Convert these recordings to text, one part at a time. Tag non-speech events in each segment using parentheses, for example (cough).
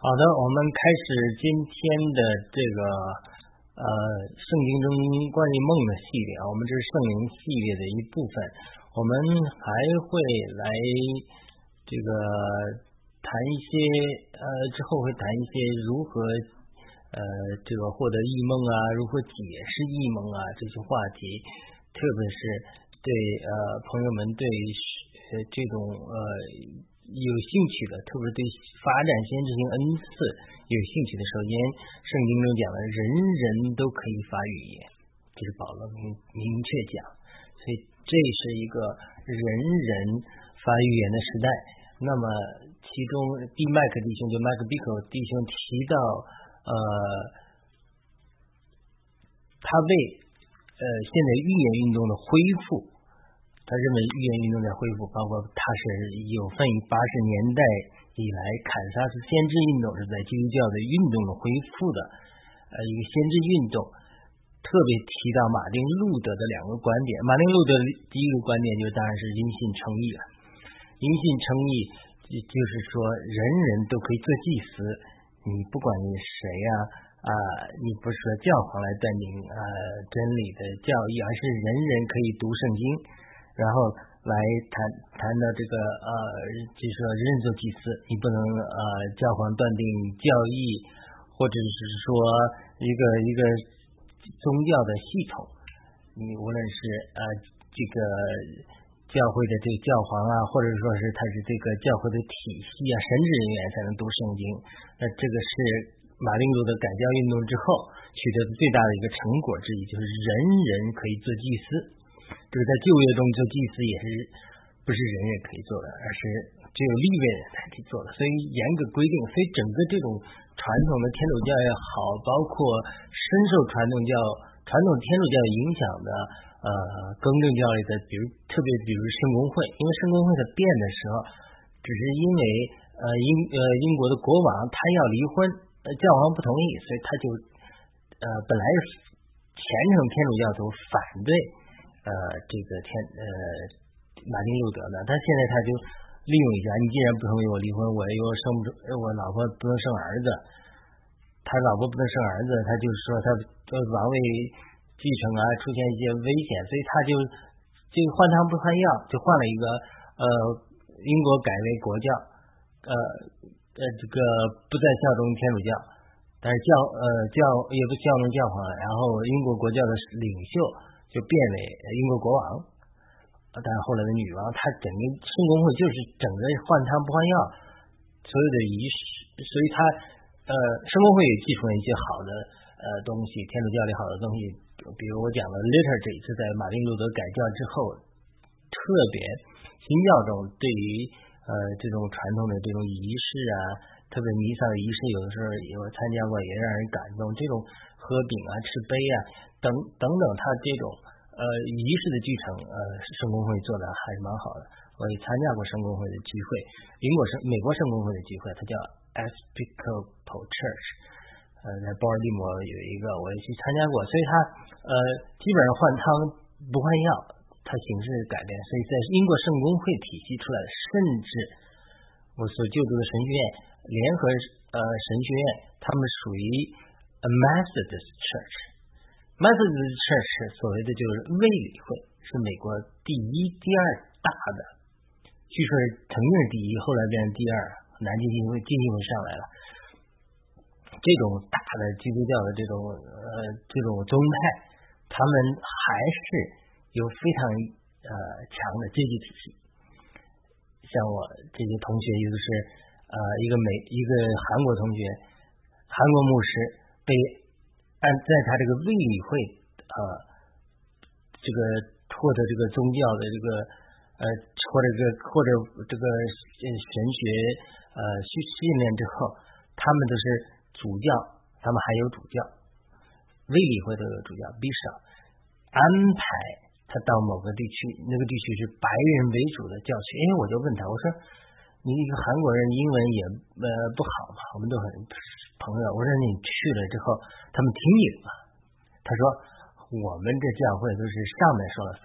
好的，我们开始今天的这个呃圣经中关于梦的系列啊，我们这是圣灵系列的一部分，我们还会来这个谈一些呃之后会谈一些如何呃这个获得异梦啊，如何解释异梦啊这些话题，特别是对呃朋友们对呃这种呃。有兴趣的，特别是对发展先知性恩赐有兴趣的，首先圣经中讲了，人人都可以发语言，这是保罗明明确讲，所以这是一个人人发语言的时代。那么其中 B 麦克弟兄就麦克比克弟兄提到，呃，他为呃现在预言运动的恢复。他认为预言运动在恢复，包括他是有份于八十年代以来堪萨斯先知运动是在基督教的运动的恢复的，呃，一个先知运动。特别提到马丁路德的两个观点，马丁路德第一个观点就当然是因信称义了。因信称义就是说人人都可以做祭司，你不管你谁呀啊，你不是说教皇来断定呃真理的教义，而是人人可以读圣经。然后来谈谈到这个呃，就是说人做祭司，你不能呃教皇断定教义，或者是说一个一个宗教的系统，你无论是呃这个教会的这个教皇啊，或者说是他是这个教会的体系啊，神职人员才能读圣经。那这个是马丁路德改教运动之后取得的最大的一个成果之一，就是人人可以做祭司。这个在就业中做祭司也是不是人人可以做的，而是只有立位人才可以做的。所以严格规定，所以整个这种传统的天主教也好，包括深受传统教传统天主教影响的呃更正教里的，比如特别比如圣公会，因为圣公会在变的时候，只是因为呃英呃英国的国王他要离婚，教皇不同意，所以他就呃本来是虔诚天主教徒反对。呃，这个天呃，马丁路德呢，他现在他就利用一下，你既然不同意我离婚，我又生不出，我老婆不能生儿子，他老婆不能生儿子，他就是说他王位继承啊出现一些危险，所以他就就换汤不换药，就换了一个呃，英国改为国教，呃呃，这个不再效忠天主教，但是教呃教也不效忠教皇，然后英国国教的领袖。就变为英国国王，但是后来的女王，她整个圣公会就是整个换汤不换药，所有的仪式，所以她呃圣公会也继承了一些好的呃东西，天主教里好的东西，比如我讲了 later 这一次在马丁路德改教之后，特别新教中对于呃这种传统的这种仪式啊，特别弥撒的仪式，有的时候有参加过，也让人感动，这种喝饼啊，吃杯啊。等等等，他这种呃仪式的继承，呃圣公会做的还是蛮好的。我也参加过圣公会的聚会，英国圣美国圣公会的聚会，它叫 Episcopal Church，呃在波尔蒂摩有一个，我也去参加过。所以它呃基本上换汤不换药，它形式改变。所以在英国圣公会体系出来，甚至我所就读的神学院联合呃神学院，他们属于 a Methodist Church。Methodist Church 所谓的就是卫理会，是美国第一、第二大的，据说曾经是第一，后来变成第二。南京基金会基金会上来了，这种大的基督教的这种呃这种宗派，他们还是有非常呃强的阶级体系。像我这些同学，有的是呃一个美一个韩国同学，韩国牧师被。按在他这个卫理会呃，这个获得这个宗教的这个呃或者这个或者这个神学呃训训练之后，他们都是主教，他们还有主教，卫理会的主教 b i 安排他到某个地区，那个地区是白人为主的教区。哎，我就问他，我说你一个韩国人英文也呃不好嘛，我们都很。朋友，我说你去了之后，他们听你的吗？他说我们这教会都是上面说了算，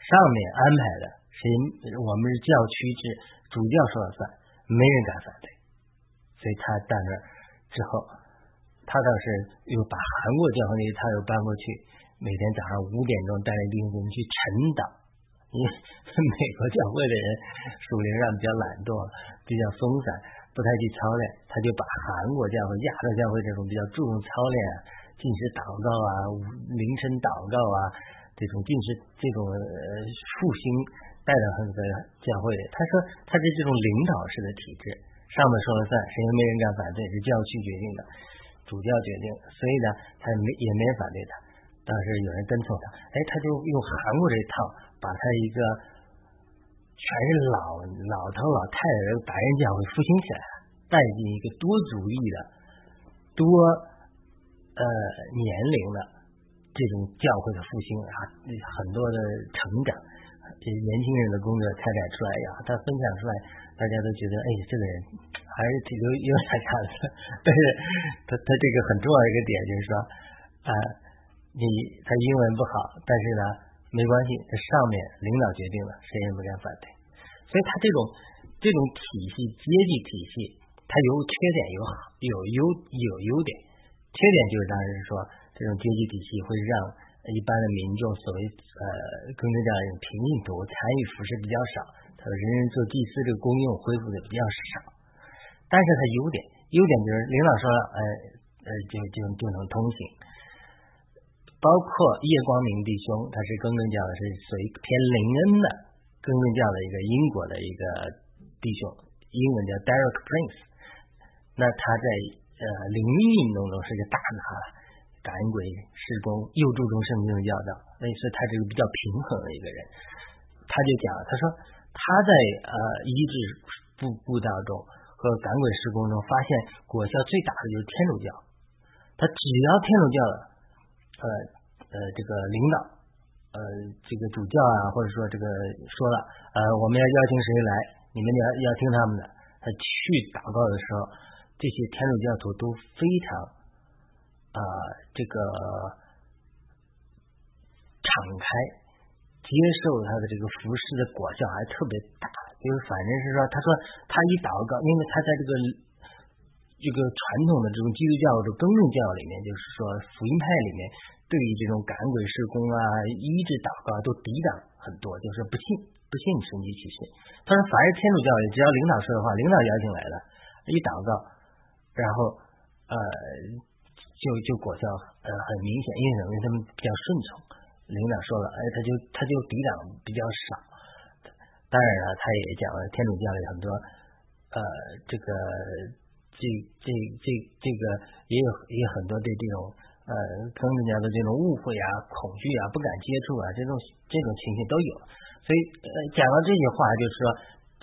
上面安排的，谁我们是教区制，主教说了算，没人敢反对。所以他到那之后，他倒是又把韩国教会那一套又搬过去，每天早上五点钟带领弟兄们去晨祷，因为 (laughs) 美国教会的人属灵上比较懒惰，比较松散，不太去操练，他就把韩国教会、亚洲教会这种比较注重操练、进食祷告啊、凌晨祷告啊这种进食这种呃复兴带到很多教会里。他说他是这种领导式的体制，上面说了算，谁也没人敢反对，是教区决定的，主教决定，所以呢，他没也没人反对他。当时有人跟从他，哎，他就用韩国这套，把他一个。全是老老头老太太的白人教会复兴起来，带进一个多族裔的、多呃年龄的这种教会的复兴啊，很多的成长，这年轻人的工作开展出来呀，他分享出来，大家都觉得哎，这个人还是挺有有点看的。(laughs) 但是他他这个很重要一个点就是说啊，你他英文不好，但是呢。没关系，这上面领导决定了，谁也不敢反对。所以他这种这种体系阶级体系，它有缺点有好有优有优点。缺点就是当时说这种阶级体系会让一般的民众所谓呃跟着这样平民多参与服饰比较少，他说人人做祭祀这个功用恢复的比较少。但是他优点优点就是领导说了，呃呃就就就能通行。包括叶光明弟兄，他是更正教的，是属于偏灵恩的更正教的一个英国的一个弟兄，英文叫 Derek Prince。那他在呃灵异运动中是个大拿，赶鬼施工，又注重圣经的教导，所以他是个比较平衡的一个人。他就讲，他说他在呃医治布布道中和赶鬼施工中，发现果效最大的就是天主教。他只要天主教的。呃呃，这个领导，呃，这个主教啊，或者说这个说了，呃，我们要邀请谁来，你们要要听他们的。他去祷告的时候，这些天主教徒都非常啊，这个敞开，接受他的这个服饰的果效还特别大。就是反正是说，他说他一祷告，因为他在这个。这个传统的这种基督教或者更正教里面，就是说福音派里面对于这种赶鬼施工啊、医治祷告都抵挡很多，就是不信不信神迹启示。他说，凡是天主教的，只要领导说的话，领导邀请来了，一祷告，然后呃就就果效呃很明显，因为什么？因为他们比较顺从，领导说了，哎，他就他就抵挡比较少。当然了，他也讲了天主教里很多呃这个。这这这这个也有也有很多对这种呃跟人家的这种误会啊、恐惧啊、不敢接触啊这种这种情形都有，所以呃讲到这些话，就是说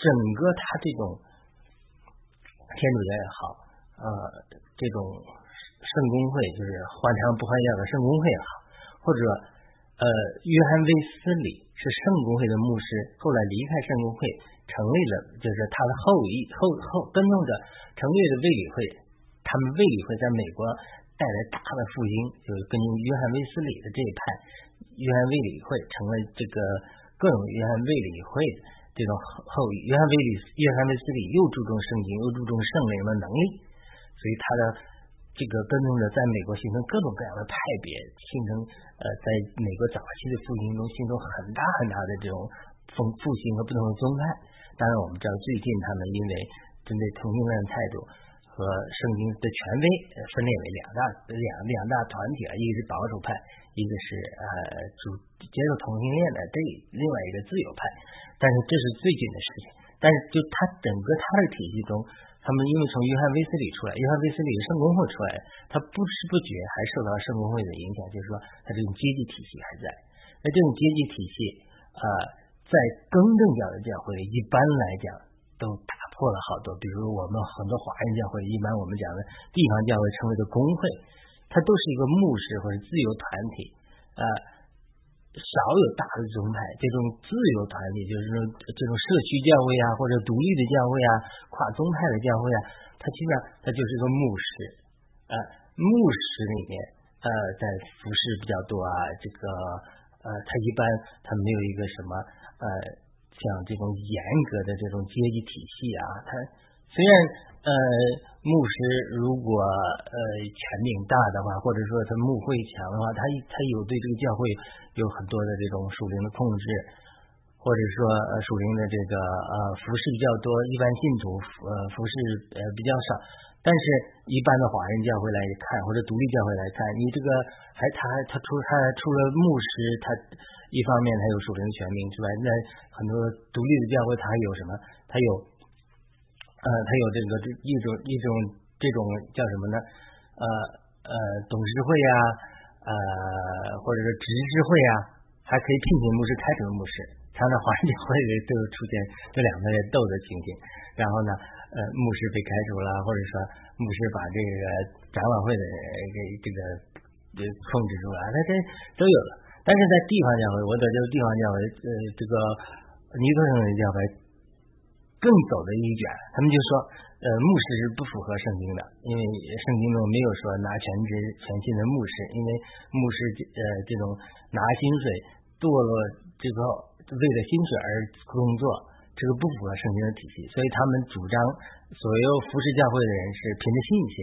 整个他这种天主教也好，呃这种圣公会就是换汤不换药的圣公会也好，或者呃约翰威斯理是圣公会的牧师，后来离开圣公会。成立了，就是他的后裔后后跟踪者成立的卫理会，他们卫理会在美国带来大的复兴，就是根据约翰卫斯理的这一派，约翰卫理会成了这个各种约翰卫理会这种后裔，约翰卫理约翰卫斯理又注重圣经，又注重圣灵的能力，所以他的这个跟踪者在美国形成各种各样的派别，形成呃在美国早期的复兴中形成很大很大的这种复复兴和不同的宗派。当然，我们知道最近他们因为针对同性恋态度和圣经的权威，分裂为两大两两大团体啊，一个是保守派，一个是呃主接受同性恋的这另外一个自由派。但是这是最近的事情。但是就他整个他的体系中，他们因为从约翰威斯理出来，约翰威斯理圣公会出来，他不知不觉还受到圣公会的影响，就是说他这种阶级体系还在。那这种阶级体系啊。在更正教的教会，一般来讲都打破了好多。比如我们很多华人教会，一般我们讲的地方教会成为的工会，它都是一个牧师或者自由团体，呃，少有大的宗派。这种自由团体就是说，这种社区教会啊，或者独立的教会啊，跨宗派的教会啊，它基本上它就是一个牧师，呃，牧师里面呃，在服饰比较多啊，这个呃，他一般他没有一个什么。呃，像这种严格的这种阶级体系啊，它虽然呃牧师如果呃权柄大的话，或者说他牧会强的话，他他有对这个教会有很多的这种属灵的控制，或者说呃属灵的这个呃服饰比较多，一般信徒呃服饰呃比较少。但是，一般的华人教会来看，或者独立教会来看，你这个还他他除他除了牧师，他一方面他有属灵权柄之外，那很多独立的教会他还有什么？他有呃，他有这个这一种一种这种叫什么呢？呃呃，董事会呀，呃，或者说执事会呀，还可以聘请牧师，开除牧师。常常华人教会都出现这两个人斗的情形，然后呢？呃，牧师被开除了，或者说牧师把这个展览会的给这个控制住了，那这都有了。但是在地方教会，我在这个地方教会，呃，这个尼克森的教会更走的一卷，他们就说，呃，牧师是不符合圣经的，因为圣经中没有说拿全职全信的牧师，因为牧师呃这种拿薪水堕落这个为了薪水而工作。这个不符合圣经的体系，所以他们主张所有服侍教会的人是凭着信心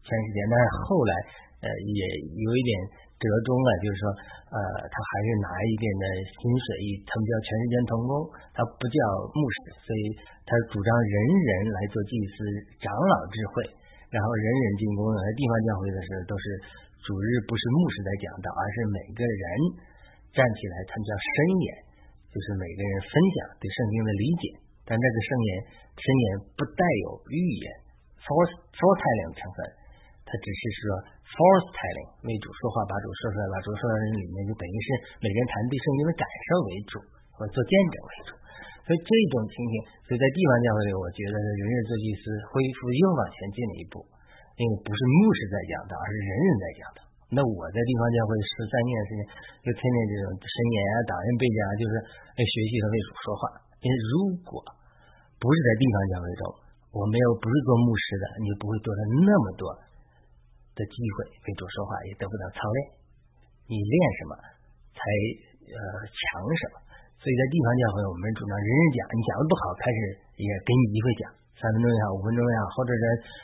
全时间。但是后来呃也有一点折中了，就是说呃他还是拿一点的薪水，他们叫全世界同工，他不叫牧师，所以他主张人人来做祭司、长老智慧，然后人人进宫。在地方教会的时候，都是主日不是牧师在讲道，而是每个人站起来，他们叫申言。就是每个人分享对圣经的理解，但这个圣言圣言不带有预言 （force foretelling） 成分，它只是说 force telling 为主说话，把主说出来，把主说的人里面就等于是每个人谈对圣经的感受为主，或做见证为主。所以这种情形，所以在地方教会里，我觉得人人做祭司恢复又往前进了一步，因为不是牧师在讲的，而是人人在讲的。那我在地方教会十三年时间，就天天这种神言啊、党人背讲，就是学习和为主说话。因为如果不是在地方教会中，我没有不是做牧师的，你不会得到那么多的机会为主说话，也得不到操练。你练什么，才呃强什么。所以在地方教会，我们主张人人讲，你讲的不好，开始也给你机会讲，三分钟也好，五分钟也好，或者是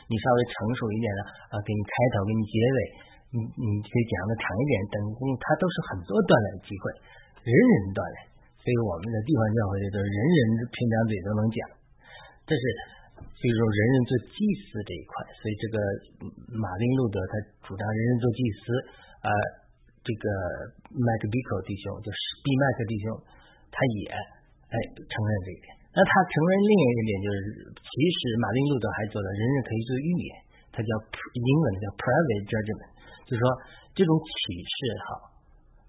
你稍微成熟一点的啊，给你开头，给你结尾。你你可以讲的长一点，等功，它都是很多锻炼机会，人人锻炼。所以我们的地方教会里头，人人平常嘴都能讲。这是就是说人人做祭司这一块。所以这个马丁路德他主张人人做祭司，呃，这个麦克比克弟兄就是毕麦克弟兄，他也哎承认这一点。那他承认另一个点就是，其实马丁路德还做了人人可以做预言，他叫英文叫 private judgment。就是说，这种启示哈，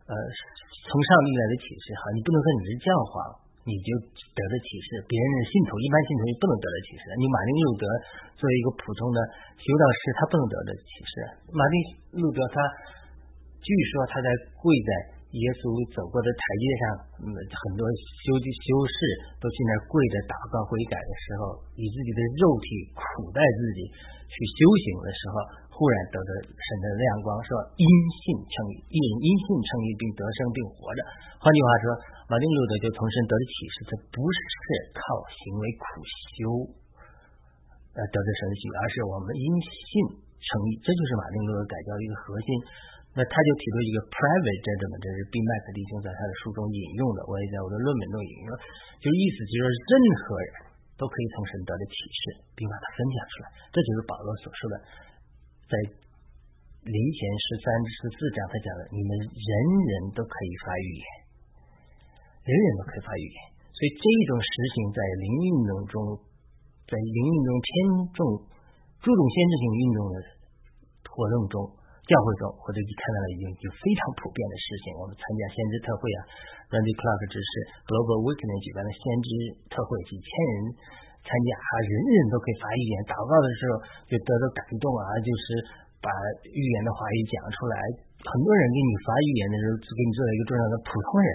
呃，从上帝来的启示哈，你不能说你是教皇，你就得了启示；别人的信徒，一般信徒也不能得了启示。你马丁路德作为一个普通的修道士，他不能得的启示。马丁路德他，据说他在跪在。耶稣走过的台阶上，嗯，很多修的修士都去那跪着祷告悔改的时候，以自己的肉体苦待自己去修行的时候，忽然得到神的亮光，说因信称义，因因信称义并得生并活着。换句话说，马丁路德就从神得的启示，他不是靠行为苦修呃得的神的喜，而是我们因信称义，这就是马丁路德改教的一个核心。那他就提出一个 private judgment，这是宾麦克弟兄在他的书中引用的，我也在我的论文中引用，就意思就是任何人都可以从神得的启示，并把它分享出来。这就是保罗所说的，在临前十三十四章他讲的，你们人人都可以发预言，人人都可以发预言。所以这种实行在灵运动中，在灵运动偏重注重先知性运动的活动中。教会中，或者你看到了已经就非常普遍的事情。我们参加先知特会啊，Randy Clark 指示 Global Weekend 举办的先知特会，几千人参加，啊，人人都可以发预言。祷告的时候就得到感动啊，就是把预言的话语讲出来。很多人给你发预言的时候，只给你做了一个重要的普通人，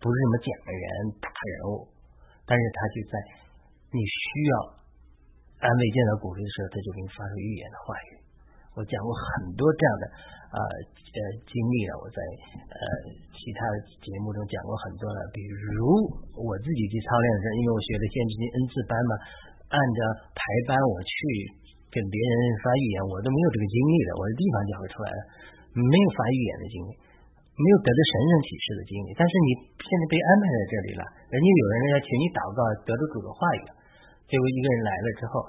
不是什么讲人、大人物，但是他就在你需要安慰、见到鼓励的时候，他就给你发出预言的话语。我讲过很多这样的呃呃经历了，我在呃其他节目中讲过很多了。比如我自己去操练的时候，因为我学的先知性 N 次班嘛，按照排班我去跟别人发预言，我都没有这个经历的。我的地方讲不出来的，没有发预言的经历，没有得到神圣启示的经历。但是你现在被安排在这里了，人家有人要请你祷告，得到主的话语。结果一个人来了之后，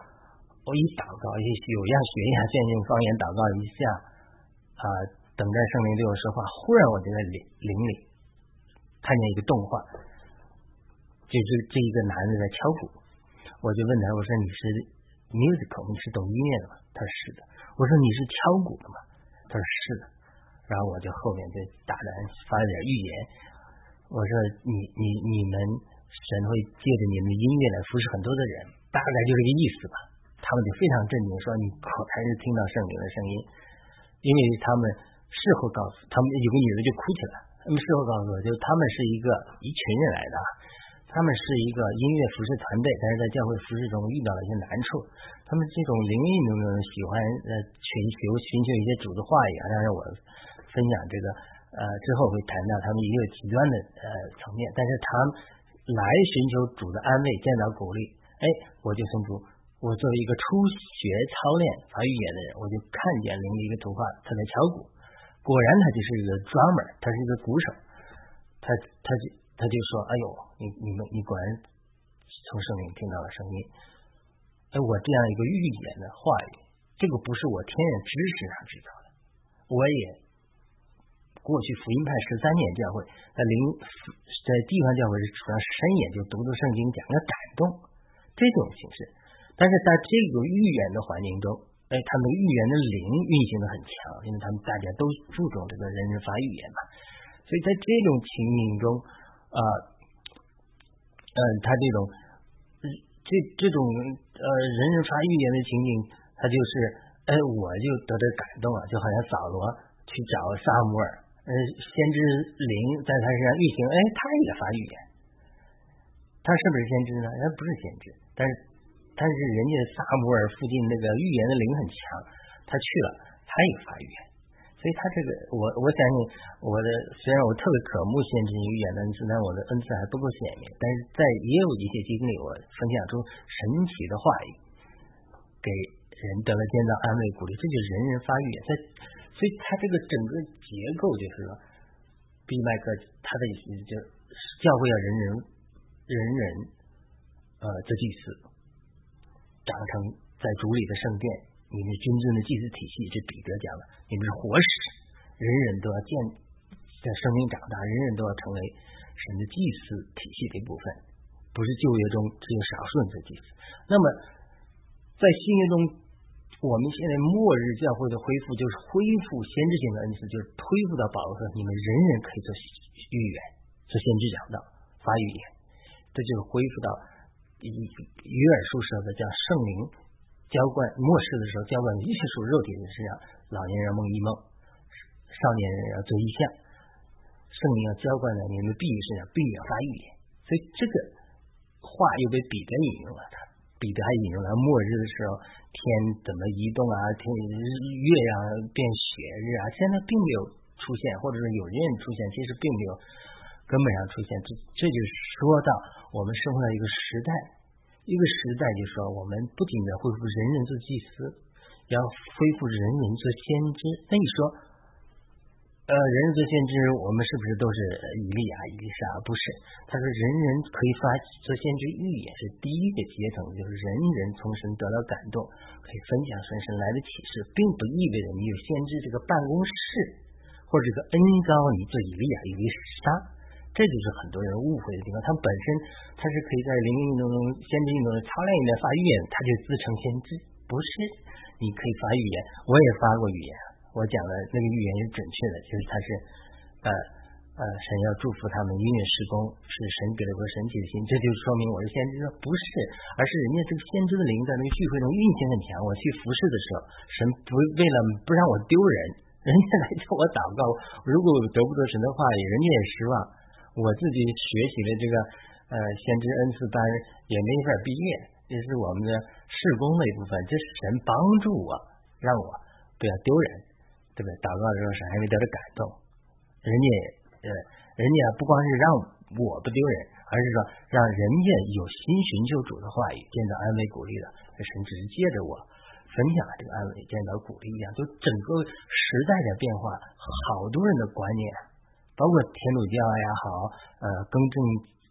我一祷告，一有样学样，现用方言祷告一下啊，等待圣灵对我说话。忽然我就在灵灵里看见一个动画，就是这一个男的在敲鼓。我就问他，我说你是 musical，你是懂音乐的吗？他说是的。我说你是敲鼓的吗？他说是的。然后我就后面就大胆发了点预言。我说你你你们神会借着你们的音乐来服侍很多的人，大概就这个意思吧。他们就非常震惊，说你可还是听到圣灵的声音？因为他们事后告诉他们有个女的就哭起来，他们事后告诉我，就他们是一个一群人来的。他们是一个音乐服饰团队，但是在教会服饰中遇到了一些难处。他们这种灵运动中喜欢呃寻求寻求一些主的话语啊，当然我分享这个呃之后会谈到他们也有极端的呃层面，但是他来寻求主的安慰、见到鼓励，哎，我就从主，我作为一个初学操练发语言的人，我就看见林的一个头发，他在敲鼓，果然他就是一个 drummer，他是一个鼓手，他他就。他就说：“哎呦，你你们你果然从圣灵听到了声音。哎，我这样一个预言的话语，这个不是我天然知识上知道的。我也过去福音派十三年教会，在灵在地方教会是主要深研究读读圣经，讲个感动这种形式。但是在这个预言的环境中，哎，他们预言的灵运行的很强，因为他们大家都注重这个人人发预言嘛。所以在这种情景中。”啊，嗯，他这种这这种呃人人发预言的情景，他就是，哎，我就得到感动了，就好像扫罗去找萨姆尔，呃，先知灵在他身上运行，哎，他也发预言，他是不是先知呢？他不是先知，但是但是人家萨姆尔附近那个预言的灵很强，他去了，他也发预言。所以他这个，我我相信我的，虽然我特别渴慕先知预言的恩赐，但我的恩赐还不够显明。但是在也有一些经历，我分享出神奇的话语，给人得了见到安慰鼓励，这就是人人发预言。在所以他这个整个结构就是说，毕麦克他的意思就是教会要人人人人呃这祭司长成在主里的圣殿。你们真正的祭祀体系，这彼得讲了，你们是活石，人人都要见在生命长大，人人都要成为神的祭祀体系的一部分，不是旧约中只有少数人在祭祀。那么在新约中，我们现在末日教会的恢复，就是恢复先知性的恩赐，就是恢复到保罗说，你们人人可以做预言，做先知讲道，发预言，这就是恢复到以约尔书说的叫圣灵。浇灌末世的时候，浇灌一切属肉体的身上，老年人梦一梦，少年人要做异象，圣灵要浇灌在你们必身上，必要发预言。所以这个话又被彼得引用了，他彼得还引用了末日的时候天怎么移动啊，天月亮变血日啊，现在并没有出现，或者是有人出现，其实并没有根本上出现。这这就说到我们生活在一个时代。一个时代，就说我们不仅要恢复人人做祭司，要恢复人人做先知。那你说，呃，人人做先知，我们是不是都是以利亚、以利沙？不是。他说，人人可以发做先知预言，是第一个阶层，就是人人从神得到感动，可以分享神神来的启示，并不意味着你有先知这个办公室或者这个恩高，你做以利亚、以利沙。这就是很多人误会的地方。他们本身他是可以在灵运动中、先知运动中操练一面发预言，他就自称先知。不是，你可以发预言，我也发过预言，我讲的那个预言是准确的，就是他是呃呃神要祝福他们音乐施工，是神给了个神奇的心，这就说明我是先知。不是，而是人家这个先知的灵在那个聚会中运行很强。我去服侍的时候，神不为了不让我丢人，人家来叫我祷告，如果得不得神的话语，人家也失望。我自己学习的这个呃先知恩赐班也没法毕业，这是我们的事工的一部分。这是神帮助我，让我不要丢人，对不对？祷告的时候，神还会得到感动。人家呃，人家不光是让我不丢人，而是说让人家有心寻求主的话语，见到安慰鼓励的，神只是借着我分享这个安慰，见到鼓励一样，就整个时代的变化，好多人的观念，包括天主教也好，呃，更正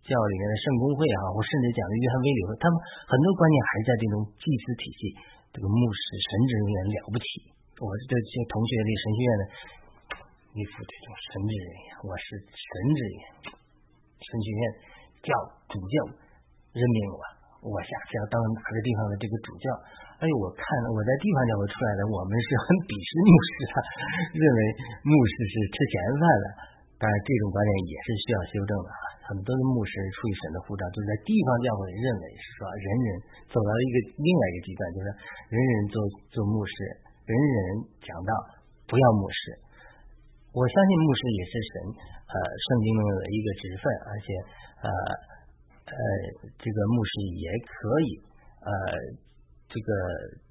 教里面的圣公会也好，或甚至讲的约翰威理会，他们很多观念还是在这种祭司体系，这个牧师神职人员了不起。我这些同学的神学院的。一副这种神职人员，我是神职人员，神学院教主教任命我，我下次要当哪个地方的这个主教。哎呦，我看我在地方教会出来的，我们是很鄙视牧师的，(laughs) 认为牧师是吃闲饭的。当然，这种观念也是需要修正的啊。很多的牧师出于神的护照，就是在地方教会认为是说，人人走到了一个另外一个极端，就是人人做做牧师，人人讲道，不要牧师。我相信牧师也是神呃圣经中的一个职分，而且呃呃这个牧师也可以呃这个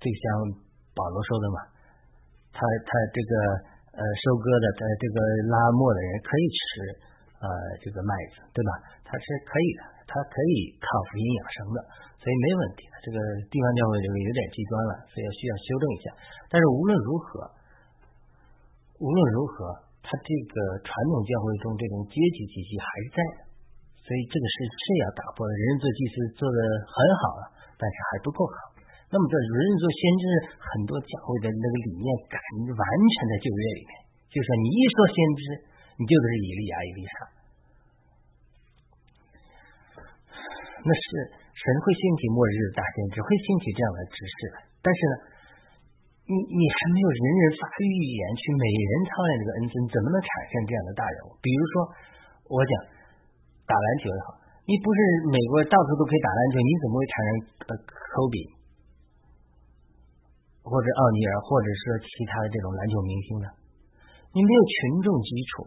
就像保罗说的嘛，他他这个呃收割的在这个拉磨的人可以吃呃这个麦子对吧？他是可以的，他可以抗福音养生的，所以没问题。这个地方教会这个有点极端了，所以需要修正一下。但是无论如何，无论如何。他这个传统教会中这种阶级体系还是在的，所以这个是是要打破的。人人做祭司做的很好了，但是还不够好。那么在人人做先知，很多教会的那个理念感完全在旧约里面，就是你一说先知，你就是以利亚、以利沙，那是神会兴起末日大先知，会兴起这样的知识的。但是呢？你你还没有人人发育语言去每人操练这个恩赐，怎么能产生这样的大人物？比如说，我讲打篮球也好，你不是美国到处都可以打篮球，你怎么会产生呃科比或者奥尼尔，或者是其他的这种篮球明星呢？你没有群众基础，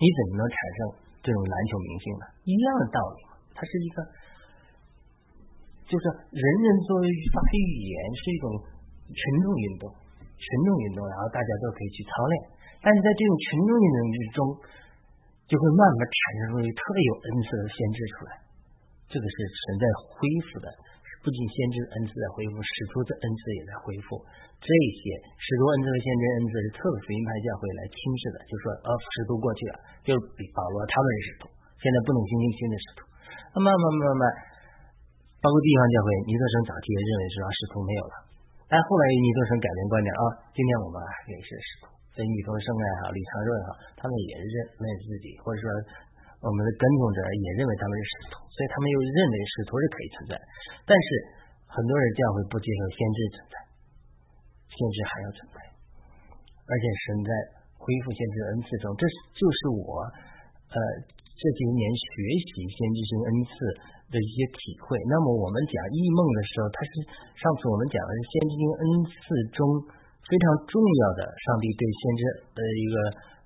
你怎么能产生这种篮球明星呢？一样的道理，它是一个，就是人人作为发育语言是一种。群众运动，群众运动，然后大家都可以去操练。但是在这种群众运动之中，就会慢慢产生出一特别有恩赐的先知出来。这个是存在恢复的，不仅先知恩赐在恢复，使徒的恩赐也在恢复。这些使徒恩赐和先知恩赐是特别福音派教会来轻视的，就说呃，使徒过去了，就是比保罗他们是使徒，现在不能新兴新的使徒。那慢慢慢慢，包括地方教会，尼德生早期也认为是啊，使徒没有了。但后来尼多生改变观点啊，今天我们也是使徒，所以尼多生也好，李长润也好，他们也认为自己，或者说我们的跟从者也认为他们是使徒，所以他们又认为使徒是可以存在。但是很多人这样会不接受先知存在，先知还要存在，而且神在恢复先知的恩赐中，这就是我呃这几年学习先知性恩赐。的一些体会。那么我们讲异梦的时候，它是上次我们讲的是先知性恩赐中非常重要的上帝对先知的一个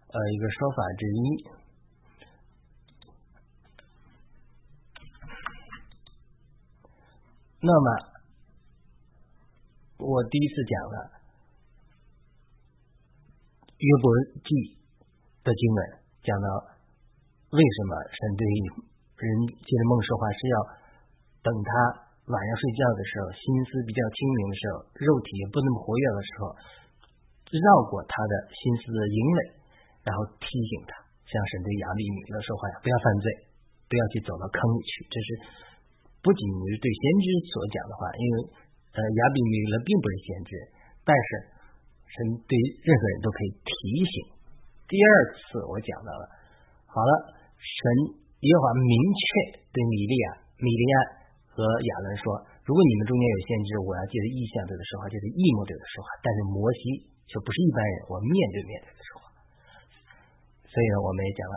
呃一个说法之一。那么我第一次讲了约伯记的经文，讲到为什么神对。人借着梦说话是要等他晚上睡觉的时候，心思比较清明的时候，肉体也不那么活跃的时候，绕过他的心思的营垒，然后提醒他，像神对亚利米勒说话呀，不要犯罪，不要去走到坑里去。这是不仅是对先知所讲的话，因为呃亚比米勒并不是先知，但是神对任何人都可以提醒。第二次我讲到了，好了，神。耶和华明确对米利亚、米利亚和亚伦说：“如果你们中间有先知，我要借着意象对他说话，就是异魔对他说话。但是摩西就不是一般人，我面对面对他说话。所以呢，我们也讲了，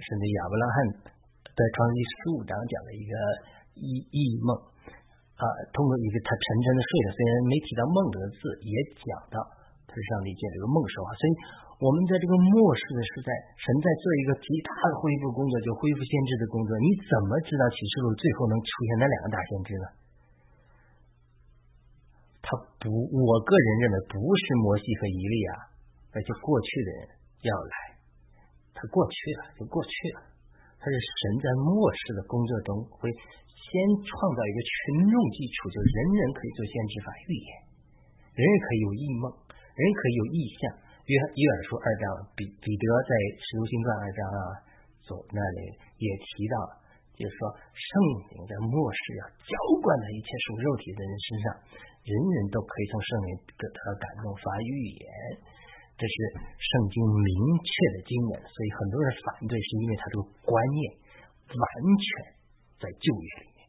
甚至亚伯拉罕在创世纪十五章讲的一个异异梦啊，通过一个他沉沉的睡了，虽然没提到梦这个字，也讲到他是上帝借这个梦说话。所以。”我们在这个末世的时代，神在做一个极大的恢复工作，就恢复先知的工作。你怎么知道启示录最后能出现那两个大先知呢？他不，我个人认为不是摩西和以利亚，而且过去的人要来，他过去了就过去了。他是神在末世的工作中会先创造一个群众基础，就人人可以做先知法预言，人人可以有异梦，人人可以有意象。约约尔书二章，彼彼得在使徒行传二章啊，所那里也提到，就是说圣灵在末世要浇灌在一切属肉体的人身上，人人都可以从圣灵得到感动发预言。这是圣经明确的经文，所以很多人反对，是因为他这个观念完全在旧约里面，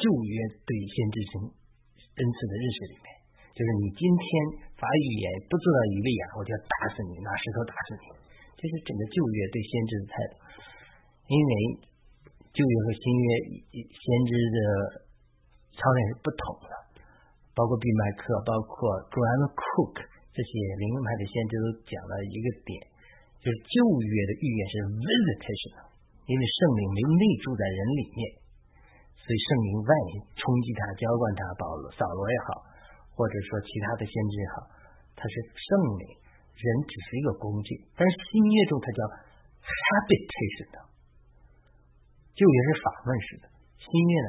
旧约对先知性恩赐的认识里面，就是你今天发预言不做到以利亚，我就要打死你，拿石头打死你。这是整个旧约对先知的态度，因为旧约和新约先知的操练是不同的，包括毕麦克，包括 Graham Cook。这些灵恩派的先知都讲了一个点，就是旧约的预言是 visitation，因为圣灵没有内住在人里面，所以圣灵外冲击他、浇灌他，保罗、扫罗也好，或者说其他的先知也好，他是圣灵，人只是一个工具。但是新约中它叫 habitation 的，旧约是法问式的，新约呢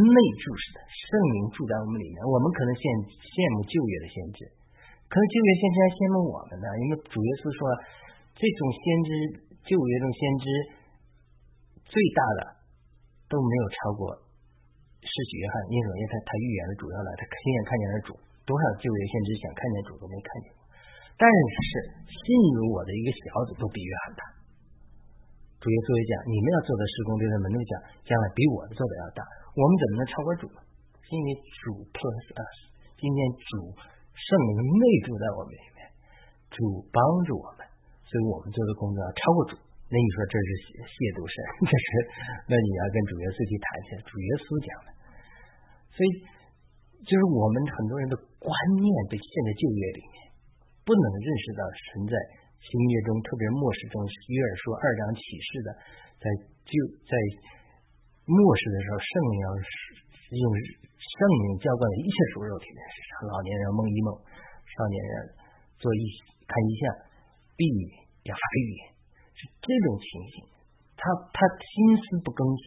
内住式的，圣灵住在我们里面。我们可能羡羡慕旧约的先知。可是旧约先知还羡慕我们呢，因为主耶稣说，这种先知旧约中先知最大的都没有超过世许约翰，因为他他预言的主要来，他亲眼看见了主，多少旧约先知想看见主都没看见。但是信如我的一个小子都比约翰大。主耶稣也讲，你们要做的施工，对他们那讲，将来比我的做的要大。我们怎么能超过主呢？是因为主 plus us，今天主。圣灵内住在我们里面，主帮助我们，所以我们做的工作要超过主。那你说这是亵渎神？这是那你要跟主耶稣去谈去。主耶稣讲的，所以就是我们很多人的观念被陷在旧约里面，不能认识到神在新约中，特别末世中，约尔说二章启示的，在就在末世的时候，圣灵要用。圣灵浇灌了一切属肉体的事上，老年人梦一梦，少年人做一看一相，避语也法语，是这种情形。他他心思不更新，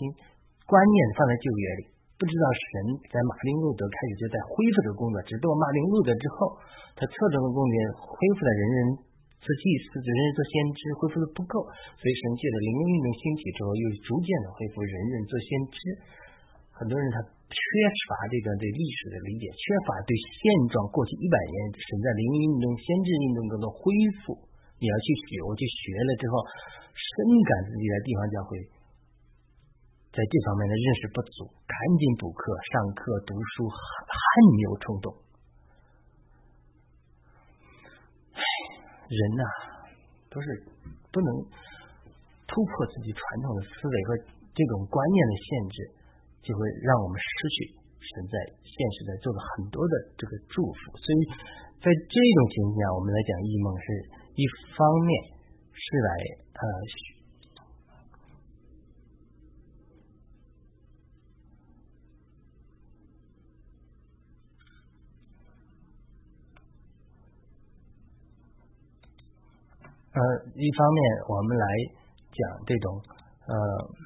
观念放在旧约里，不知道神在马丁路德开始就在恢复这个工作，只不过马丁路德之后，他侧重的工作恢复了人人做祭司，人人做先知，恢复的不够，所以神借着灵运动兴起之后，又逐渐的恢复人人做先知。很多人他。缺乏这个对历史的理解，缺乏对现状过去一百年存在灵运动、先知运动中的恢复，你要去学，我去学了之后，深感自己在地方教会在这方面的认识不足，赶紧补课、上课、读书，汗牛充栋。唉，人呐，都是不能突破自己传统的思维和这种观念的限制。就会让我们失去神在现实在做了很多的这个祝福，所以在这种情况下，我们来讲异梦是一方面是来呃呃一方面我们来讲这种呃。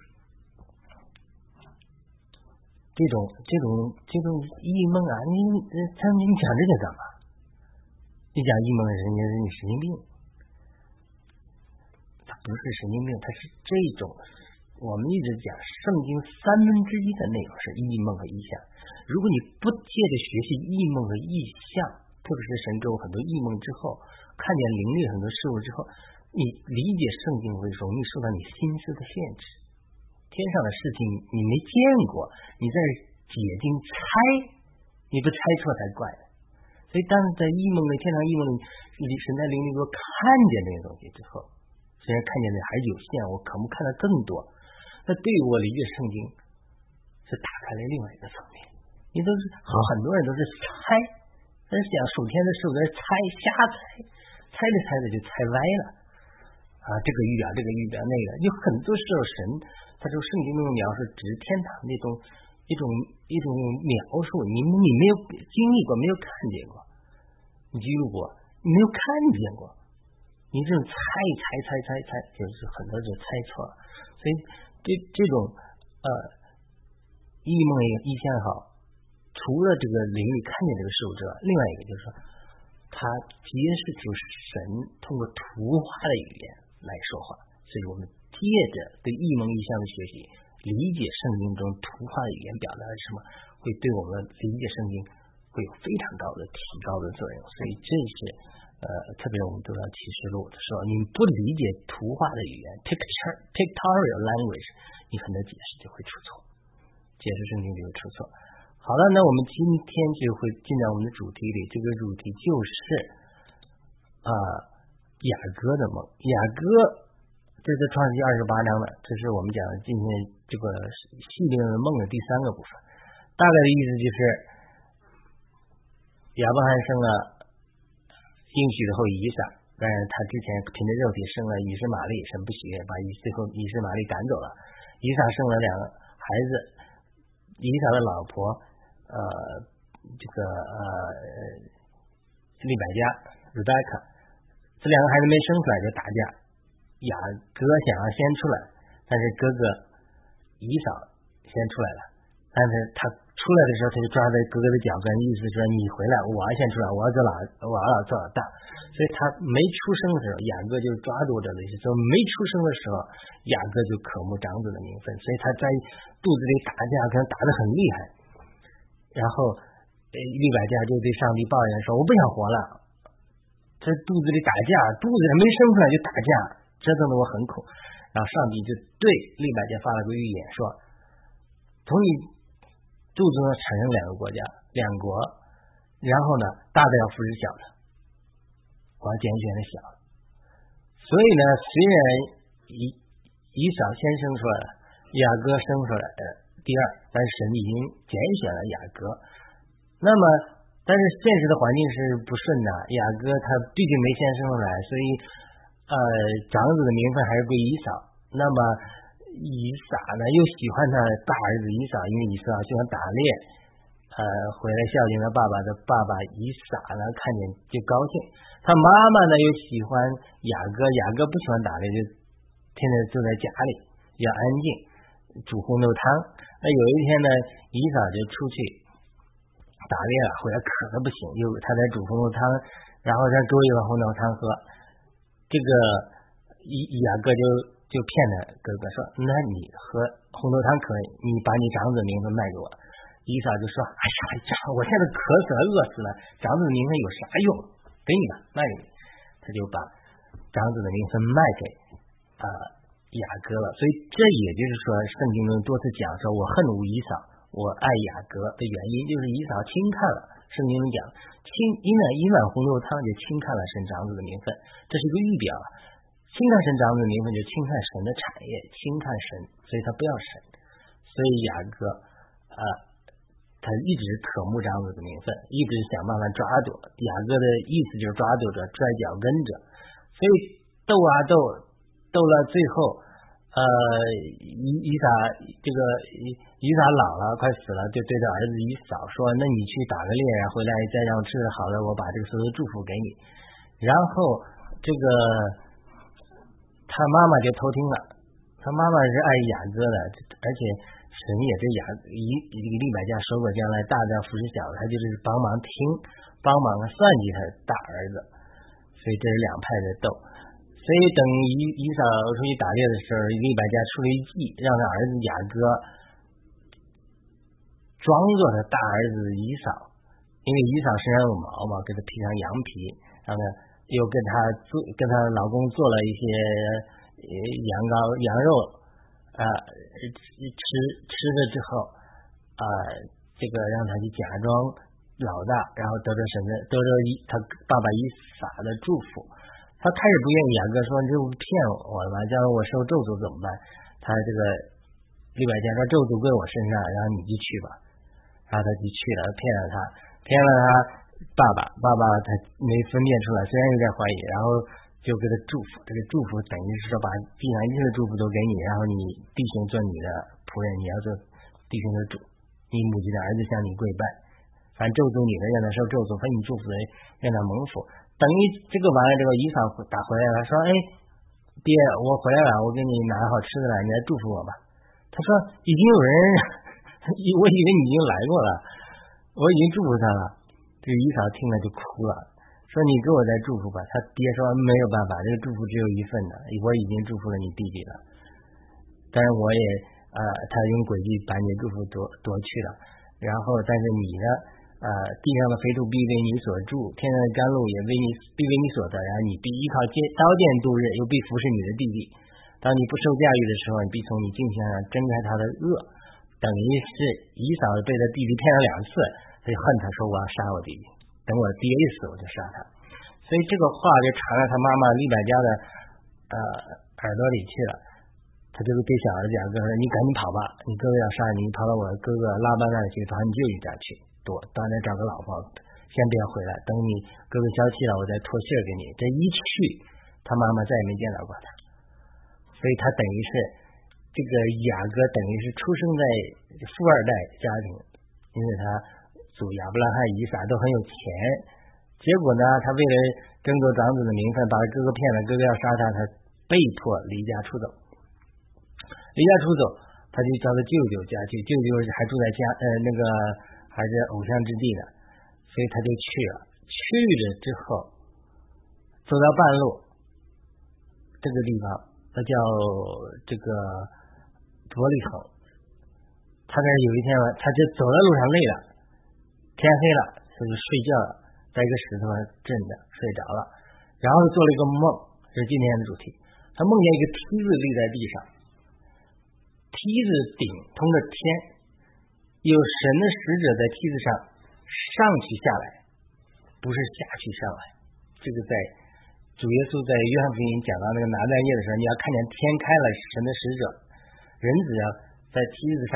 这种这种这种异梦啊，你他你讲这个干嘛？你讲异梦，人家是你神经病。他不是神经病，他是这种。我们一直讲圣经三分之一的内容是异梦和异象。如果你不借着学习异梦和异象，特别是神州很多异梦之后，看见灵力很多事物之后，你理解圣经会容易受到你心思的限制。天上的事情你没见过，你在解经猜，你不猜错才怪呢。所以，当在异梦的天上异梦里，神在灵里说看见这些东西之后，虽然看见的还有限，我可不看到更多。那对于我理解圣经，是打开了另外一个层面。你都是很多人都是猜，在想数天的时候在猜，瞎猜，猜着猜着就猜歪了。啊，这个预表，这个预表，那个，有很多时候神。他说：“圣经中的描述只是天堂那种一种一种描述，你你没有经历过，没有看见过，你记录过，你没有看见过，你这种猜猜猜猜猜，就是很多就猜错了。所以这这种呃异梦也异象也好，除了这个灵里看见这个事物之外，另外一个就是说，它揭示出神通过图画的语言来说话，所以我们借着对异梦一象的学习，理解圣经中图画的语言表达是什么，会对我们理解圣经会有非常高的提高的作用。所以这是呃，特别我们读到启示录的时候，你不理解图画的语言 （picture pictorial language），你很多解释就会出错，解释圣经就会出错。好了，那我们今天就会进到我们的主题里，这个主题就是啊雅各的梦。雅各这是创世纪二十八章的，这是我们讲今天这个系列的梦的第三个部分。大概的意思就是，亚伯罕生了应许的后以撒，但是他之前凭着肉体生了以实玛利，神不喜悦，把以最后以实玛利赶走了。以撒生了两个孩子，以撒的老婆。呃，这个呃，利百加 Rebecca，这两个孩子没生出来就打架，雅各想要先出来，但是哥哥以扫先出来了，但是他出来的时候他就抓在哥哥的脚跟，意思说你回来，我要先出来，我要做老，我要做老大，所以他没出生的时候，雅各就抓住这的意思，说没出生的时候，雅各就渴慕长子的名分，所以他在肚子里打架，可能打得很厉害。然后，利百加就对上帝抱怨说：“我不想活了，这肚子里打架，肚子还没生出来就打架，折腾的我很苦。”然后上帝就对利百加发了个预言，说：“从你肚子中产生两个国家，两国，然后呢，大的要扶持小的，我要拣选的小。所以呢，虽然以以扫先生出来了，雅各生出来的。”第二，但是神已经拣选了雅各，那么，但是现实的环境是不顺的，雅各他毕竟没先生出来，所以，呃，长子的名分还是归以扫。那么，以撒呢又喜欢他大儿子以扫，因为以扫喜欢打猎，呃，回来孝敬他爸爸的爸爸以撒呢看见就高兴。他妈妈呢又喜欢雅各，雅各不喜欢打猎，就天天坐在家里要安静，煮红豆汤。那有一天呢，姨嫂就出去打猎了，回来渴的不行，又他在煮红豆汤，然后再多一碗红豆汤喝。这个雅雅各就就骗他哥哥说：“那你喝红豆汤可以，你把你长子的名字卖给我。”姨嫂就说：“哎呀呀，我现在渴死了，饿死了，长子的名分有啥用？给你吧，卖给你。”他就把长子的名分卖给啊。雅各了，所以这也就是说，圣经中多次讲说，我恨无以扫，我爱雅各的原因就是以扫轻看了。圣经中讲，轻一碗一碗红豆汤就轻看了神长子的名分，这是一个预表。轻看神长子的名分就轻看神的产业，轻看神，所以他不要神。所以雅各啊，他一直渴慕长子的名分，一直想办法抓住。雅各的意思就是抓住着，拽脚跟着，所以斗啊斗。斗了最后，呃，伊伊撒这个伊伊撒老了，快死了，就对着儿子伊扫说：“那你去打个猎，回来再让吃的好的，我把这个所有的祝福给你。”然后这个他妈妈就偷听了，他妈妈是爱雅各的，而且神也对雅一一个利百加说过，将来大的服侍小的，他就是帮忙听，帮忙算计他大儿子，所以这是两派的斗。所以等以以扫出去打猎的时候，利百家出了一计，让他儿子雅各装作他大儿子以扫，因为以扫身上有毛嘛，给他披上羊皮，然后呢又跟他做跟他老公做了一些羊羔羊肉啊吃吃了之后啊这个让他去假装老大，然后得到什么得着以他爸爸以撒的祝福。他开始不愿意，雅各说：“你这不骗我了吗？假如我受咒诅怎么办？”他这个李百加说：“咒诅归我身上，然后你就去吧。”然后他就去了，骗了他，骗了他爸爸。爸爸他没分辨出来，虽然有点怀疑，然后就给他祝福。这个祝福等于是说把地上一切的祝福都给你，然后你弟兄做你的仆人，你要做弟兄的主，你母亲的儿子向你跪拜。反正咒诅你的让他受咒诅，分你祝福的让他蒙福。等于这个完了之后，姨嫂打回来了，说：“哎，爹，我回来了，我给你拿好吃的了，你来祝福我吧。”他说已经有人，(laughs) 我以为你已经来过了，我已经祝福他了。这个姨嫂听了就哭了，说你给我再祝福吧。他爹说没有办法，这个祝福只有一份的，我已经祝福了你弟弟了，但是我也呃，他用诡计把你的祝福夺夺去了，然后但是你呢，呃，地上的肥土必为你所住，天上的甘露也为你必为你所得，然后你必依靠剑刀剑度日，又必服侍你的弟弟。当你不受驾驭的时候，你必从你镜像上睁开他的恶，等于是姨嫂子被他弟弟骗了两次，他就恨他说我要杀我弟弟，等我爹一死我就杀他。所以这个话就传到他妈妈利百家的呃耳朵里去了，他就是对小儿子雅各说：“你赶紧跑吧，你哥哥要杀你，跑到我哥哥拉班那里去，跑你舅舅家去躲，到那找个老婆，先别回来，等你哥哥消气了，我再托信儿给你。”这一去，他妈妈再也没见到过他。所以他等于是这个雅各等于是出生在富二代家庭，因为他祖亚伯拉罕、以撒都很有钱。结果呢，他为了争夺长子的名分，把他哥哥骗了，哥哥要杀他，他被迫离家出走。离家出走，他就到了舅舅家去，舅舅还住在家呃那个还是偶像之地的，所以他就去了。去了之后，走到半路，这个地方。那叫这个伯利恒，他那有一天晚，他就走在路上累了，天黑了，他就睡觉了，在一个石头上枕着睡着了，然后做了一个梦，是今天的主题。他梦见一个梯子立在地上，梯子顶通着天，有神的使者在梯子上上去下来，不是下去上来，这个在。主耶稣在约翰福音讲到那个拿单夜的时候，你要看见天开了，神的使者，人子要在梯子上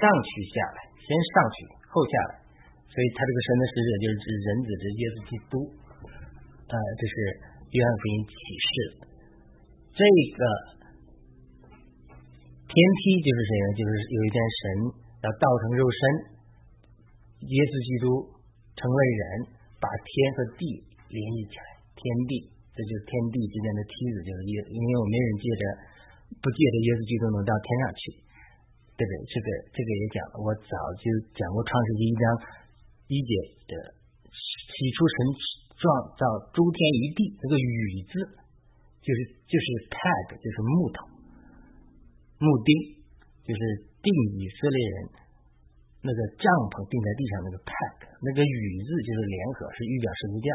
上去下来，先上去后下来，所以他这个神的使者就是指人子，指耶稣基督。呃，这是约翰福音启示。这个天梯就是谁呢？就是有一天神要道成肉身，耶稣基督成为人，把天和地联系起来，天地。这就是天地之间的梯子，就是耶，因为我没人借着，不借着耶稣基督能到天上去，对不对？这个这个也讲了，我早就讲过创世纪一章一节的，起初神创造诸天一地，这个宇字就是就是 peg，就是木头，木钉，就是定以色列人那个帐篷钉在地上那个 “pack” 那个雨字就是联合，是预表十字架。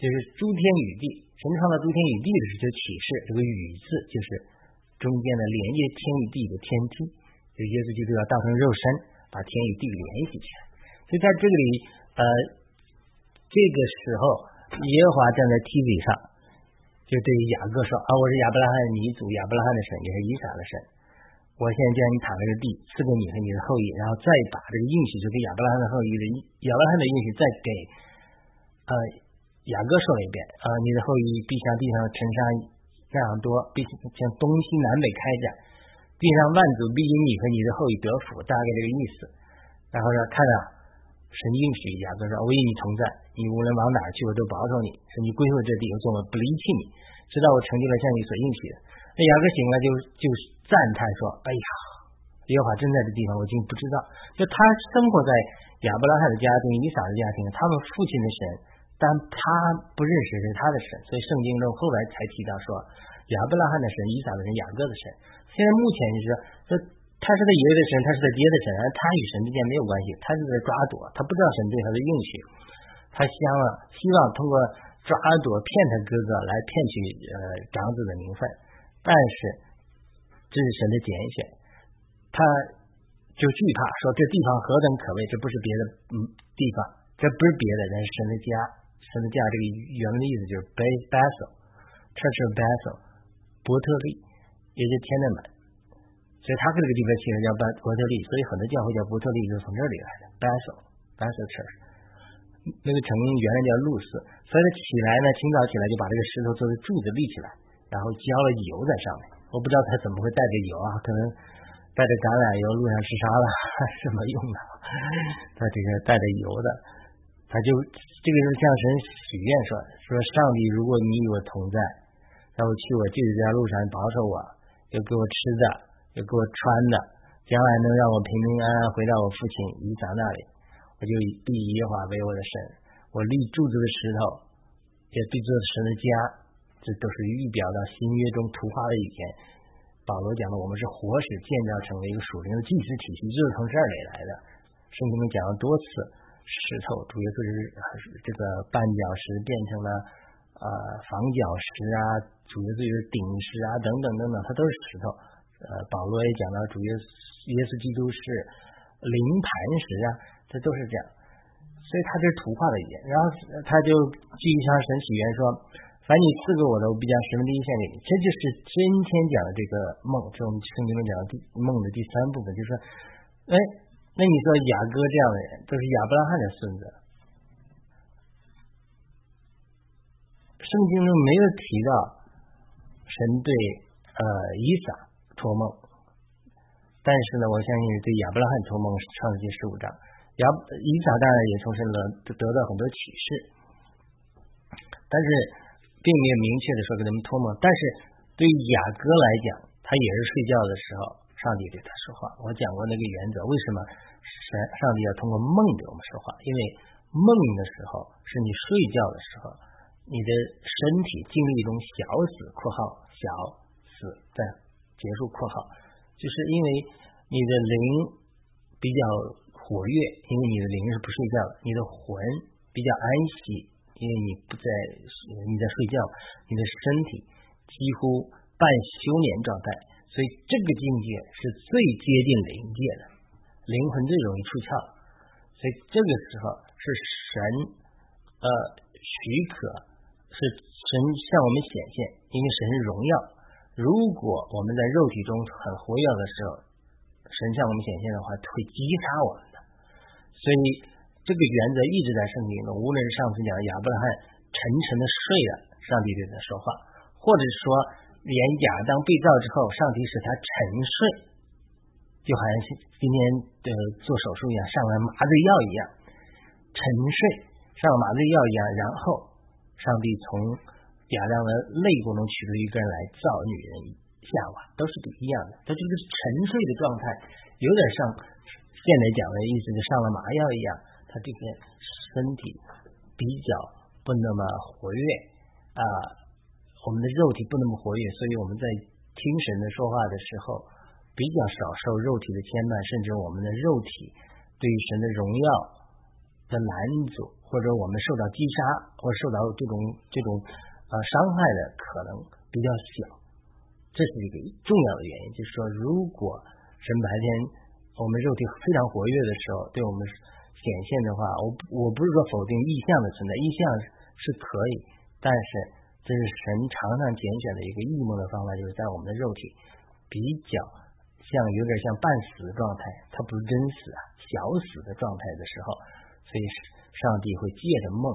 就是诸天与地，神创造诸天与地的时候就启示，这个“与”字就是中间的连接天与地的天梯，就耶稣基督要道成肉身，把天与地联系起来。所以在这里，呃，这个时候，耶和华站在梯子上，就对雅各说：“啊，我是亚伯拉罕的祖，亚伯拉罕的神，也是以撒的神。我现在将你躺在这地，赐给你和你的后裔，然后再把这个应许，就给亚伯拉罕的后裔的亚伯拉罕的应许，再给呃。”雅各说了一遍啊，你的后裔必像地上的尘沙那样多，必像东西南北开展，地上万族必因你和你的后裔得福，大概这个意思。然后呢，看到神应许雅各说，我与你同在，你无论往哪儿去，我都保守你，神你归回这地，我做我不离弃你，直到我成就了像你所应许的。那雅各醒了就就赞叹说，哎呀，耶和华真在的地方，我竟不知道。就他生活在亚伯拉罕的家庭、以撒的家庭，他们父亲的神。但他不认识是他的神，所以圣经中后来才提到说亚伯拉罕的神、以撒的神、雅各的神。现在目前就是说，他是他爷爷的神，他是他爹的神，他与神之间没有关系，他是在抓躲，他不知道神对他的应许，他希望希望通过抓躲骗他哥哥来骗取呃长子的名分，但是这是神的拣选，他就惧怕说这地方何等可畏，这不是别的嗯地方，这不是别的，人是神的家。神的家这个原文的意思就是 Bethel，Church of Bethel，伯特利，也就是天的门，所以他这个地方起名叫伯伯特利，所以很多教会叫伯特利就是从这里来的 Bethel，Bethel Church，那个城原来叫路斯，所以他起来呢，清早起来就把这个石头作为柱子立起来，然后浇了油在上面，我不知道他怎么会带着油啊，可能带着橄榄油路上吃沙了，(laughs) 什么用的？他这个带着油的，他就。这个是向神许愿说：“说上帝，如果你与我同在，让我去我舅舅家路上保守我，又给我吃的，又给我穿的，将来能让我平平安安回到我父亲以撒那里，我就以第一话为我的神，我立柱子的石头，也对这神的家，这都是预表到新约中图画的语言。保罗讲的，我们是活石建造成为一个属灵的祭祀体系，就是从这里来的。圣经中讲了多次，石头主要就是这个绊脚石变成了呃防脚石啊，主要就是顶石啊等等等等，它都是石头。呃，保罗也讲到主耶耶稣基督是灵磐石啊，这都是这样。所以他这是图画的语言，然后他就继续向神起源说。凡你赐给我的，我必将十分之一献给你。这就是今天讲的这个梦，是我们圣经中讲的第梦的第三部分。就是说，哎，那你说雅各这样的人都是亚伯拉罕的孙子，圣经中没有提到神对呃以撒托梦，但是呢，我相信对亚伯拉罕托梦，创世纪十五章，亚以撒当然也从神得得到很多启示，但是。并没有明确的说给他们托梦，但是对雅各来讲，他也是睡觉的时候，上帝对他说话。我讲过那个原则，为什么神上帝要通过梦对我们说话？因为梦的时候是你睡觉的时候，你的身体经历一种小死（括号小死在结束括号），就是因为你的灵比较活跃，因为你的灵是不睡觉的，你的魂比较安息。因为你不在，你在睡觉，你的身体几乎半休眠状态，所以这个境界是最接近灵界的，灵魂最容易出窍，所以这个时候是神呃许可，是神向我们显现，因为神是荣耀。如果我们在肉体中很活跃的时候，神向我们显现的话，会击杀我们的，所以。这个原则一直在圣经中，无论是上次讲亚伯拉罕沉沉的睡了，上帝对他说话，或者说连亚当被造之后，上帝使他沉睡，就好像今天的做手术一样，上了麻醉药一样，沉睡上了麻醉药一样，然后上帝从亚当的肋骨中取出一根来造女人夏娃，都是不一样的。他这个沉睡的状态，有点像现在讲的意思，就上了麻药一样。他这个身体比较不那么活跃啊，我们的肉体不那么活跃，所以我们在听神的说话的时候，比较少受肉体的牵绊，甚至我们的肉体对于神的荣耀的拦阻，或者我们受到击杀或受到这种这种呃伤害的可能比较小，这是一个重要的原因。就是说，如果神白天我们肉体非常活跃的时候，对我们。显现的话，我我不是说否定意象的存在，意象是可以，但是这是神常常拣选的一个异梦的方法，就是在我们的肉体比较像有点像半死的状态，它不是真死啊，小死的状态的时候，所以上帝会借着梦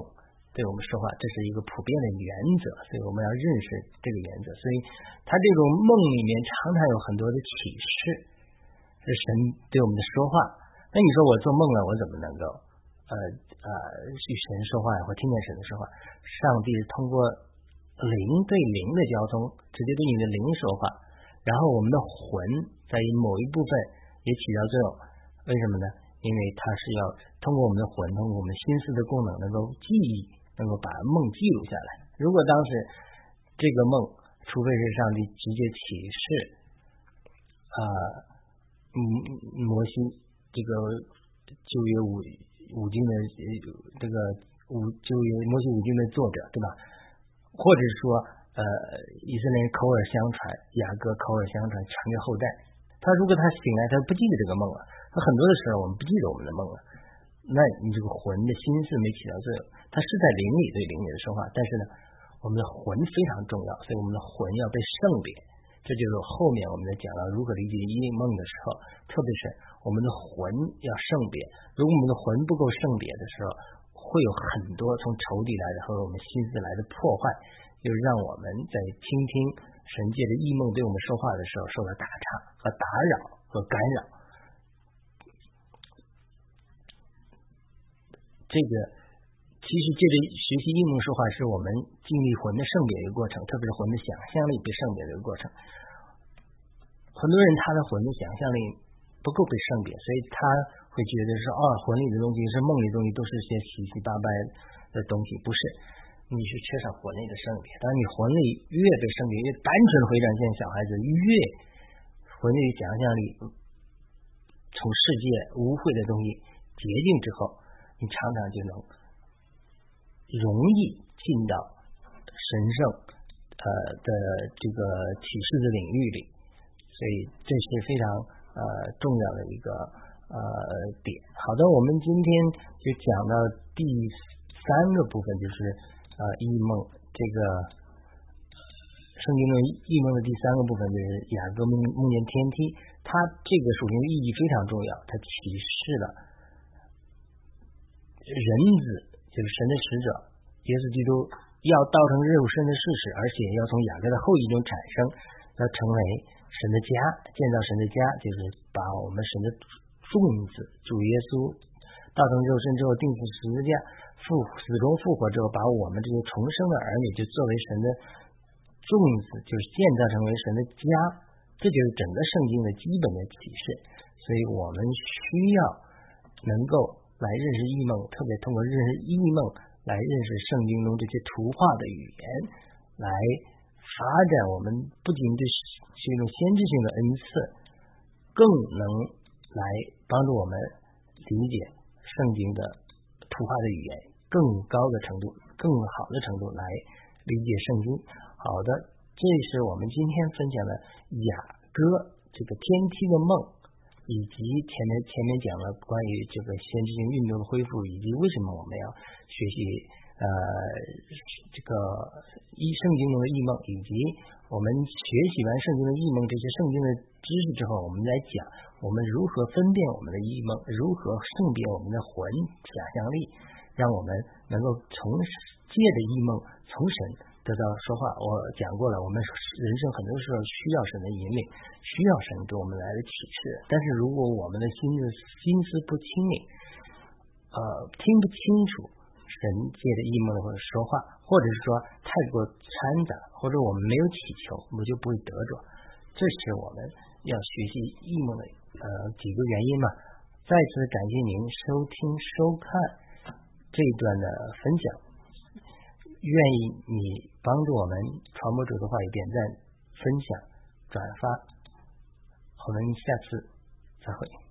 对我们说话，这是一个普遍的原则，所以我们要认识这个原则。所以他这种梦里面常常有很多的启示，是神对我们的说话。那你说我做梦了，我怎么能够呃呃与神说话或听见神的说话？上帝通过灵对灵的交通，直接对你的灵说话。然后我们的魂在某一部分也起到作用，为什么呢？因为它是要通过我们的魂，通过我们心思的功能，能够记忆，能够把梦记录下来。如果当时这个梦，除非是上帝直接启示啊，嗯，摩西。这个旧约五五经的这个五旧约摩西五经的作者对吧？或者说呃以色列人口耳相传，雅各口耳相传传给后代。他如果他醒来他不记得这个梦了，他很多的时候我们不记得我们的梦了，那你这个魂的心思没起到作用。他是在灵里对灵里的说话，但是呢，我们的魂非常重要，所以我们的魂要被圣别。这就是后面我们在讲到如何理解异梦的时候，特别是我们的魂要圣别。如果我们的魂不够圣别的时候，会有很多从仇敌来的和我们心思来的破坏，就让我们在倾听神界的异梦对我们说话的时候受到打岔和打扰和干扰。这个其实这个学习异梦说话，是我们经历魂的圣别的过程，特别是魂的想象力被圣别的一个过程。很多人他的魂的想象力不够被圣别，所以他会觉得说，哦，魂里的东西是梦里的东西，都是些七七八八的东西，不是，你是缺少魂里的圣别。当你魂里越被圣别，越单纯回转像小孩子，越魂里想象力从世界污秽的东西洁净之后，你常常就能容易进到神圣呃的这个启示的领域里。所以这是非常呃重要的一个呃点。好的，我们今天就讲到第三个部分，就是呃异梦这个圣经中异梦的第三个部分，就是雅各梦梦见天梯。它这个属灵的意义非常重要，它启示了人子就是神的使者耶稣基督要道成肉身的事实，而且要从雅各的后裔中产生，要成为。神的家，建造神的家，就是把我们神的众子主耶稣道成肉身之后，钉死十字架，复死中复活之后，把我们这些重生的儿女，就作为神的众子，就是建造成为神的家。这就是整个圣经的基本的启示。所以我们需要能够来认识异梦，特别通过认识异梦来认识圣经中这些图画的语言，来发展我们不仅对。是一种先知性的恩赐，更能来帮助我们理解圣经的图画的语言，更高的程度、更好的程度来理解圣经。好的，这是我们今天分享的雅歌这个天梯的梦，以及前面前面讲了关于这个先知性运动的恢复，以及为什么我们要学习呃这个一圣经中的异梦，以及。我们学习完圣经的异梦这些圣经的知识之后，我们来讲我们如何分辨我们的异梦，如何圣别我们的魂想象力，让我们能够从借的异梦从神得到说话。我讲过了，我们人生很多时候需要神的引领，需要神给我们来的启示。但是如果我们的心思心思不清明，呃，听不清楚。神借着异梦或者说话，或者是说太过掺杂，或者我们没有祈求，我们就不会得着。这是我们要学习异梦的呃几个原因嘛。再次感谢您收听收看这一段的分享，愿意你帮助我们传播者的话语点赞、分享、转发。我们下次再会。